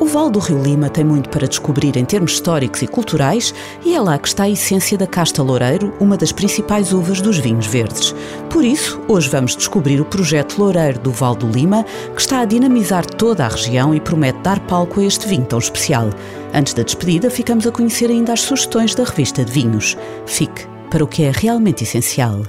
O Vale do Rio Lima tem muito para descobrir em termos históricos e culturais e é lá que está a essência da Casta Loureiro, uma das principais uvas dos vinhos verdes. Por isso, hoje vamos descobrir o projeto Loureiro do Vale do Lima, que está a dinamizar toda a região e promete dar palco a este vinho tão especial. Antes da despedida, ficamos a conhecer ainda as sugestões da revista de vinhos. Fique para o que é realmente essencial.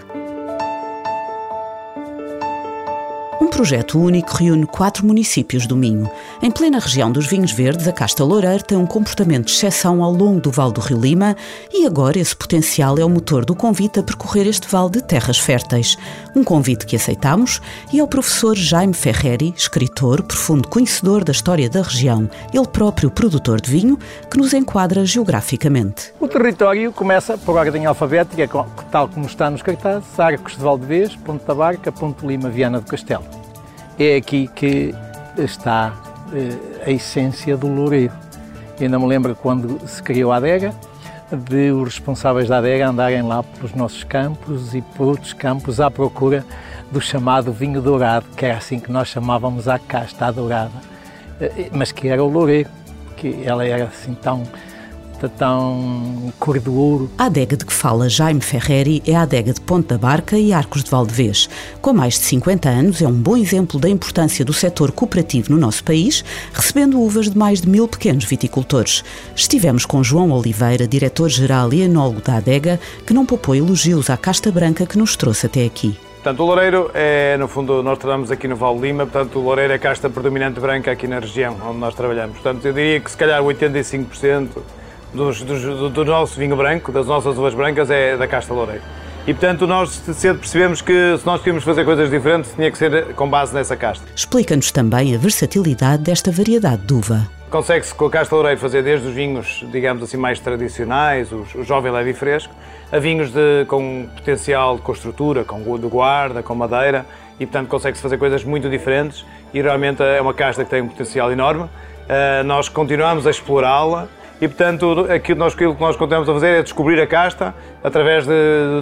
Projeto único reúne quatro municípios do Minho. Em plena região dos vinhos verdes, a Casta Loureiro tem um comportamento de exceção ao longo do Vale do Rio Lima e agora esse potencial é o motor do convite a percorrer este vale de terras férteis. Um convite que aceitamos e ao professor Jaime Ferreri, escritor, profundo conhecedor da história da região, ele próprio produtor de vinho, que nos enquadra geograficamente. O território começa por ordem alfabética, tal como está nos cartazes, Arcos de Valdevez, Ponte da Barca, Ponte Lima, Viana do Castelo é aqui que está eh, a essência do Loureiro. Ainda me lembro quando se criou a adega, de os responsáveis da adega andarem lá pelos nossos campos e por outros campos à procura do chamado vinho dourado, que era assim que nós chamávamos a casta, dourada, eh, mas que era o Loureiro, que ela era assim tão tão cor do ouro. A adega de que fala Jaime Ferreri é a adega de Ponte da Barca e Arcos de Valdevez. Com mais de 50 anos, é um bom exemplo da importância do setor cooperativo no nosso país, recebendo uvas de mais de mil pequenos viticultores. Estivemos com João Oliveira, diretor-geral e enólogo da adega, que não poupou elogios à casta branca que nos trouxe até aqui. Portanto, o Loureiro é, no fundo, nós trabalhamos aqui no Val Lima, portanto, o Loureiro é a casta predominante branca aqui na região onde nós trabalhamos. Portanto, eu diria que se calhar 85% dos, dos, do, do, nosso vinho branco, das nossas uvas brancas, é da Casta Loureiro. E, portanto, nós cedo percebemos que se nós queríamos fazer coisas diferentes, tinha que ser com base nessa casta. Explica-nos também a versatilidade desta variedade de uva. Consegue-se com a casta loureiro fazer desde os vinhos, digamos assim, mais tradicionais, os, o jovem leve e fresco, a vinhos de, com potencial de construtura, com de guarda, com madeira, e portanto consegue-se fazer coisas muito diferentes e realmente é uma casta que tem um potencial enorme. Uh, nós continuamos a explorá-la e, portanto, aquilo, nós, aquilo que nós continuamos a fazer é descobrir a casta através de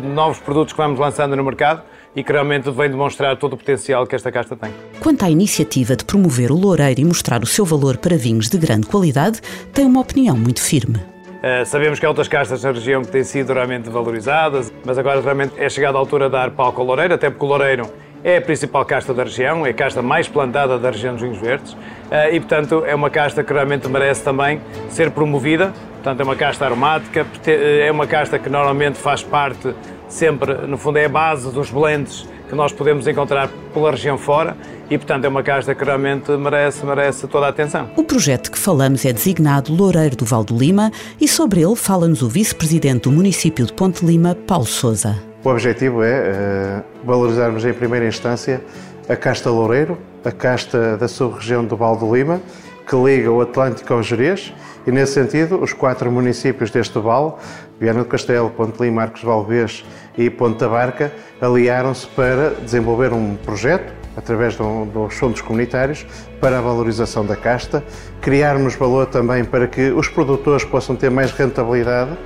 novos produtos que vamos lançando no mercado e que realmente vem demonstrar todo o potencial que esta casta tem. Quanto à iniciativa de promover o loureiro e mostrar o seu valor para vinhos de grande qualidade, tem uma opinião muito firme. Uh, sabemos que há outras castas na região que têm sido realmente valorizadas, mas agora realmente é chegada a altura de dar palco ao loureiro, até porque o loureiro é a principal casta da região, é a casta mais plantada da região dos vinhos verdes eh, e, portanto, é uma casta que realmente merece também ser promovida. Portanto, é uma casta aromática, é uma casta que normalmente faz parte sempre, no fundo, é a base dos blends que nós podemos encontrar pela região fora e, portanto, é uma casta que realmente merece, merece toda a atenção. O projeto que falamos é designado Loureiro do Val do Lima e sobre ele fala-nos o vice-presidente do município de Ponte Lima, Paulo Souza. O objetivo é uh, valorizarmos em primeira instância a casta Loureiro, a casta da sub-região do Val do Lima, que liga o Atlântico ao Jerez, e nesse sentido, os quatro municípios deste vale, Viana do Castelo, Ponte Lima, Arcos Valvez e Ponte da Barca, aliaram-se para desenvolver um projeto, através dos fundos comunitários, para a valorização da casta, criarmos valor também para que os produtores possam ter mais rentabilidade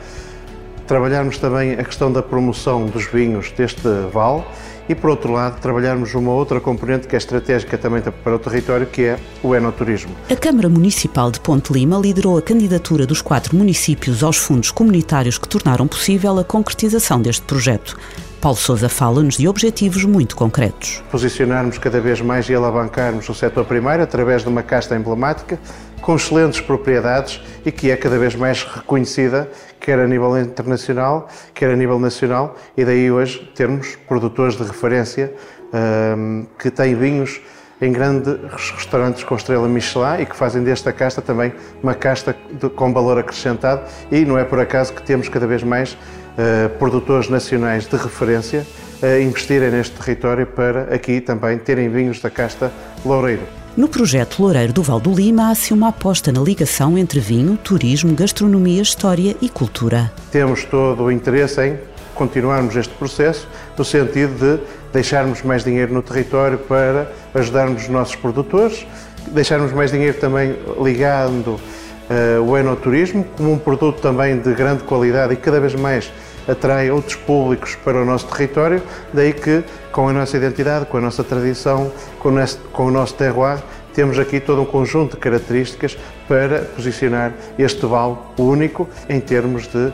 trabalharmos também a questão da promoção dos vinhos deste vale e, por outro lado, trabalharmos uma outra componente que é estratégica também para o território, que é o enoturismo. A Câmara Municipal de Ponte Lima liderou a candidatura dos quatro municípios aos fundos comunitários que tornaram possível a concretização deste projeto. Paulo Sousa fala-nos de objetivos muito concretos. Posicionarmos cada vez mais e alavancarmos o setor primário através de uma casta emblemática com excelentes propriedades e que é cada vez mais reconhecida, quer a nível internacional, quer a nível nacional, e daí hoje termos produtores de referência um, que têm vinhos em grandes restaurantes com estrela Michelin e que fazem desta casta também uma casta de, com valor acrescentado e não é por acaso que temos cada vez mais uh, produtores nacionais de referência a investirem neste território para aqui também terem vinhos da casta Loureiro. No projeto Loureiro do Val do Lima há-se uma aposta na ligação entre vinho, turismo, gastronomia, história e cultura. Temos todo o interesse em continuarmos este processo no sentido de deixarmos mais dinheiro no território para ajudarmos os nossos produtores, deixarmos mais dinheiro também ligando uh, o enoturismo como um produto também de grande qualidade e cada vez mais atrai outros públicos para o nosso território, daí que com a nossa identidade, com a nossa tradição, com o nosso, com o nosso terroir, temos aqui todo um conjunto de características para posicionar este vale único em termos de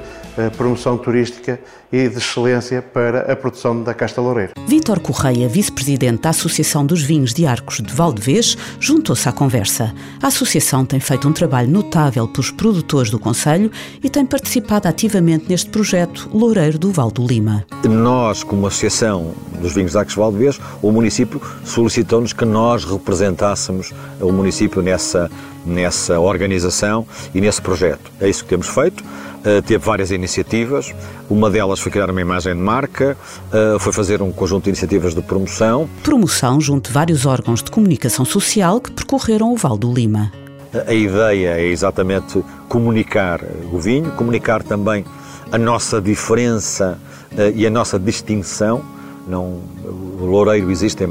promoção turística e de excelência para a produção da casta loureira. Vítor Correia, vice-presidente da Associação dos Vinhos de Arcos de Valdevez, juntou-se à conversa. A associação tem feito um trabalho notável pelos produtores do Conselho e tem participado ativamente neste projeto Loureiro do Val do Lima. Nós, como Associação dos Vinhos de Arcos de Valdevez, o município solicitou-nos que nós representássemos o município nessa, nessa organização e nesse projeto. É isso que temos feito. Uh, teve várias iniciativas. Uma delas foi criar uma imagem de marca, uh, foi fazer um conjunto de iniciativas de promoção. Promoção junto de vários órgãos de comunicação social que percorreram o Val do Lima. A ideia é exatamente comunicar o vinho, comunicar também a nossa diferença uh, e a nossa distinção. Não, o Loureiro existe em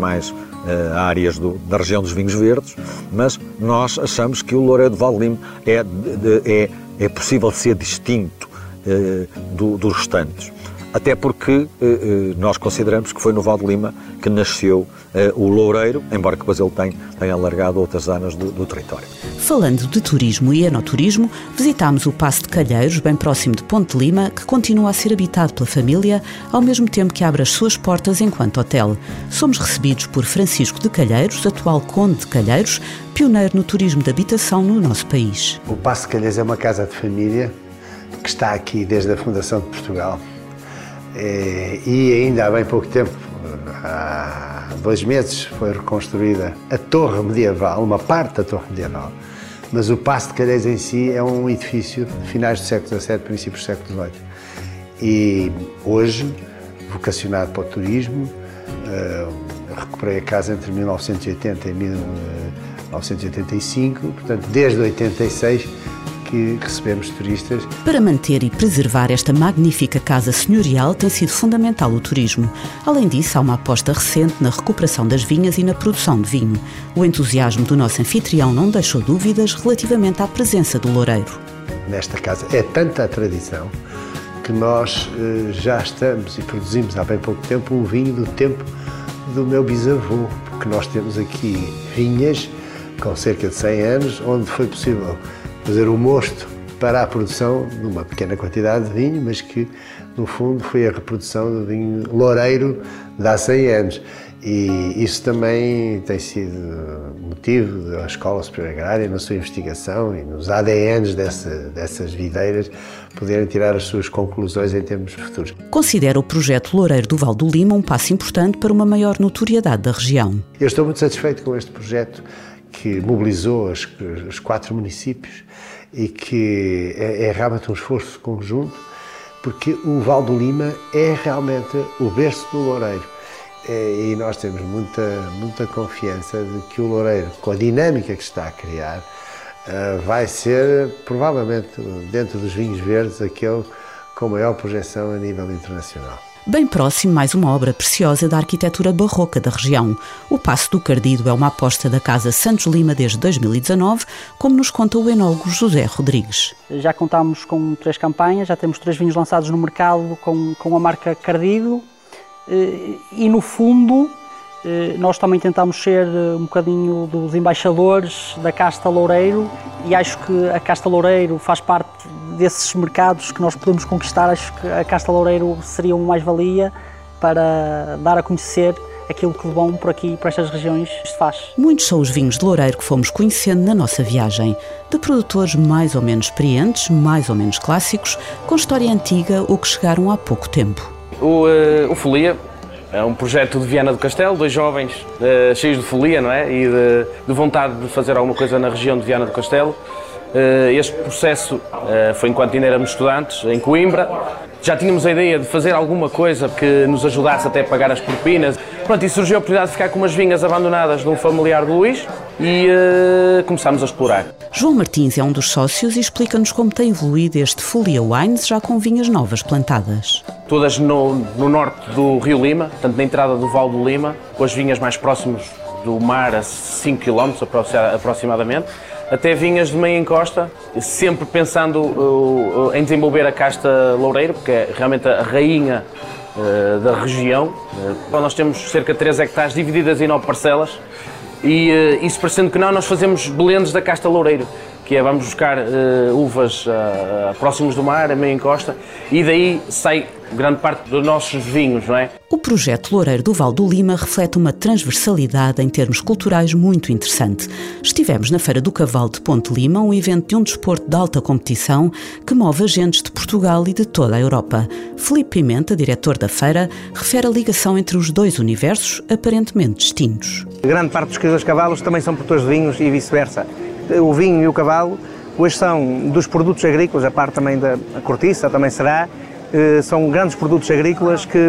mais áreas do, da região dos vinhos verdes, mas nós achamos que o Loureiro de Val Lima é, é é possível ser distinto eh, do, dos restantes. Até porque eh, eh, nós consideramos que foi no Val de Lima que nasceu o Loureiro, embora que depois ele tenha, tenha alargado outras zonas do, do, território. Falando de turismo e enoturismo, visitámos o Passo de Calheiros, bem próximo de Ponte Lima, que continua a ser habitado pela família, ao mesmo tempo que abre as suas portas enquanto hotel. Somos recebidos por Francisco de Calheiros, atual Conde de Calheiros, pioneiro no turismo de habitação no nosso país. O Passo de Calheiros é uma casa de família que está aqui desde a fundação de Portugal é, e ainda há bem pouco tempo, há dois meses, foi reconstruída a torre medieval, uma parte da torre medieval, mas o Passo de Calheiros em si é um edifício de finais do século XVII, princípios do século XVIII. E hoje, vocacionado para o turismo, uh, recuperei a casa entre 1980 e 1985, portanto, desde 86 que recebemos turistas. Para manter e preservar esta magnífica casa senhorial tem sido fundamental o turismo. Além disso, há uma aposta recente na recuperação das vinhas e na produção de vinho. O entusiasmo do nosso anfitrião não deixou dúvidas relativamente à presença do loureiro. Nesta casa é tanta a tradição que nós eh, já estamos e produzimos há bem pouco tempo um vinho do tempo do meu bisavô, porque nós temos aqui vinhas com cerca de 100 anos, onde foi possível fazer o mosto para a produção de uma pequena quantidade de vinho, mas que no fundo foi a reprodução do vinho loureiro de há 100 anos. E isso também tem sido motivo da Escola Superior Agrária, na sua investigação e nos ADNs dessa, dessas videiras, poderem tirar as suas conclusões em termos futuros. Considera o projeto Loureiro do Val do Lima um passo importante para uma maior notoriedade da região. Eu estou muito satisfeito com este projeto que mobilizou os, os quatro municípios e que é, é, realmente um esforço conjunto, porque o Val do Lima é realmente o berço do Loureiro. É, e nós temos muita, muita confiança de que o Loureiro, com a dinâmica que está a criar, uh, vai ser, provavelmente, dentro dos vinhos verdes, aquele com maior projeção a nível internacional. Bem próximo, mais uma obra preciosa da arquitetura barroca da região. O Passo do Cardido é uma aposta da Casa Santos Lima desde 2019, como nos conta o enólogo José Rodrigues. Já contamos com três campanhas, já temos três vinhos lançados no mercado com, com a marca Cardido eh, e, no fundo, nós também tentamos ser eh, um bocadinho dos embaixadores da casta Loureiro e acho que a casta Loureiro faz parte desses mercados que nós podemos conquistar, acho que a Casta Loureiro seria uma mais-valia para dar a conhecer aquilo que de bom por aqui, por estas regiões, se faz. Muitos são os vinhos de Loureiro que fomos conhecendo na nossa viagem, de produtores mais ou menos experientes, mais ou menos clássicos, com história antiga ou que chegaram há pouco tempo. O, uh, o Folia é um projeto de Viana do Castelo, dois jovens uh, cheios de folia não é? e de, de vontade de fazer alguma coisa na região de Viana do Castelo. Eh, este processo eh, foi enquanto ainda éramos estudantes, em Coimbra. Já tínhamos a ideia de fazer alguma coisa que nos ajudasse até a pagar as propinas. Pronto, e surgiu a oportunidade de ficar com umas vinhas abandonadas de um familiar do Luís e uh, começámos a explorar. João Martins é um dos sócios e explica-nos como tem evoluído este Folia Wines já com vinhas novas plantadas. Todas no, no norte do Rio Lima, tanto na entrada do Val do Lima, com as vinhas mais próximas do mar a 5 km aproximadamente até vinhas de meia encosta, sempre pensando uh, em desenvolver a casta loureiro, porque é realmente a rainha uh, da região. Uh, nós temos cerca de 3 hectares divididas em 9 parcelas e uh, isso parecendo que não, nós fazemos blendes da casta loureiro que é vamos buscar uh, uvas uh, próximos do mar, a meia encosta, e daí sai grande parte dos nossos vinhos, não é? O projeto Loureiro do Val do Lima reflete uma transversalidade em termos culturais muito interessante. Estivemos na Feira do Cavalo de Ponte Lima, um evento de um desporto de alta competição que move agentes de Portugal e de toda a Europa. Felipe Pimenta, diretor da feira, refere a ligação entre os dois universos aparentemente distintos. Grande parte dos criadores de cavalos também são produtores de vinhos e vice-versa o vinho e o cavalo hoje são dos produtos agrícolas, a parte também da cortiça também será, são grandes produtos agrícolas que,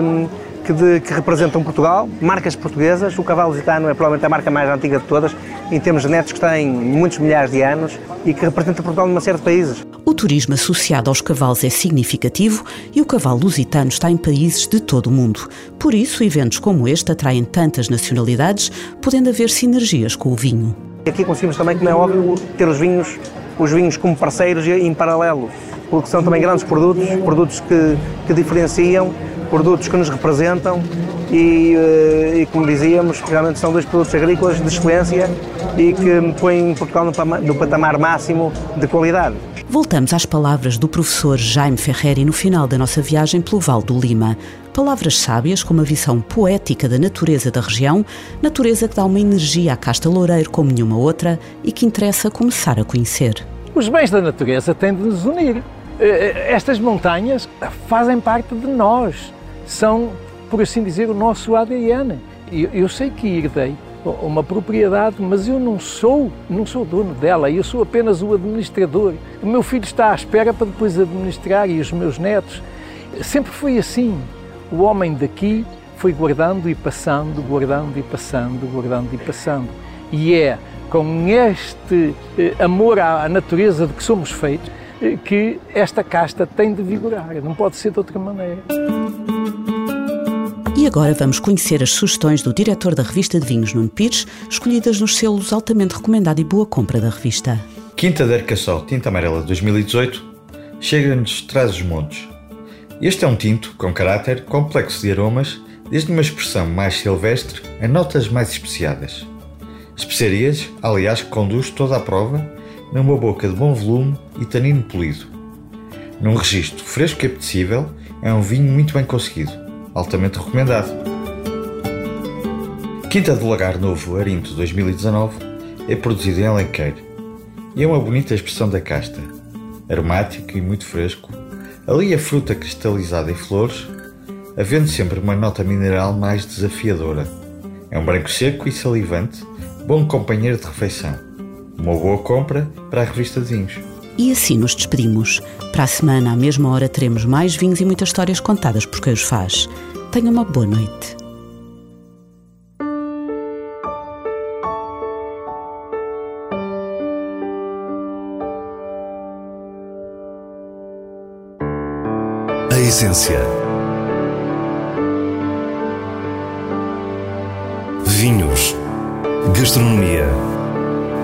que, de, que, representam Portugal, marcas portuguesas. O cavalo lusitano é provavelmente a marca mais antiga de todas, em termos genéticos, que tem muitos milhares de anos e que representa Portugal numa série de países. O turismo associado aos cavalos é significativo e o cavalo lusitano está em países de todo o mundo. Por isso, eventos como este atraem tantas nacionalidades, podendo haver sinergias com o vinho. Aqui conseguimos também, como é óbvio, ter os vinhos, os vinhos como parceiros em paralelo, porque são também grandes produtos, produtos que, que diferenciam, produtos que nos representam e, eh, e, como dizíamos, realmente são dois produtos agrícolas de excelência e que põem Portugal no, no patamar máximo de qualidade. Voltamos às palavras do professor Jaime Ferreri no final da nossa viagem pelo Val do Lima. Palavras sábias com uma visão poética da natureza da região, natureza que dá uma energia à casta loureiro como nenhuma outra e que interessa começar a conhecer. Os bens da natureza têm de nos unir. Eh, estas montanhas fazem parte de nós, são, por assim dizer, o nosso ADN. Eu sei que herdei uma propriedade, mas eu não sou, não sou dono dela, eu sou apenas o administrador. O meu filho está à espera para depois administrar e os meus netos. Sempre foi assim. O homem daqui foi guardando e passando, guardando e passando, guardando e passando. E é com este eh, amor à natureza de que somos feitos que esta casta tem de vigorar, não pode ser de outra maneira. E agora vamos conhecer as sugestões do diretor da revista de vinhos, Nuno Pires, escolhidas nos selos altamente recomendado e boa compra da revista. Quinta de Arcaçol Tinta Amarela 2018 chega-nos de trás os montes. Este é um tinto com caráter complexo de aromas, desde uma expressão mais silvestre a notas mais especiadas. Especiarias, aliás, que conduz toda a prova numa boca de bom volume e tanino polido. Num registro fresco e apetecível, é um vinho muito bem conseguido altamente recomendado. Quinta do Lagar Novo Arinto 2019 é produzido em Alenquer e é uma bonita expressão da casta, aromático e muito fresco, ali a fruta cristalizada em flores, havendo sempre uma nota mineral mais desafiadora. É um branco seco e salivante, bom companheiro de refeição. Uma boa compra para a revista de vinhos. E assim nos despedimos. Para a semana, à mesma hora, teremos mais vinhos e muitas histórias contadas por quem os faz. Tenha uma boa noite. A essência. Vinhos. Gastronomia.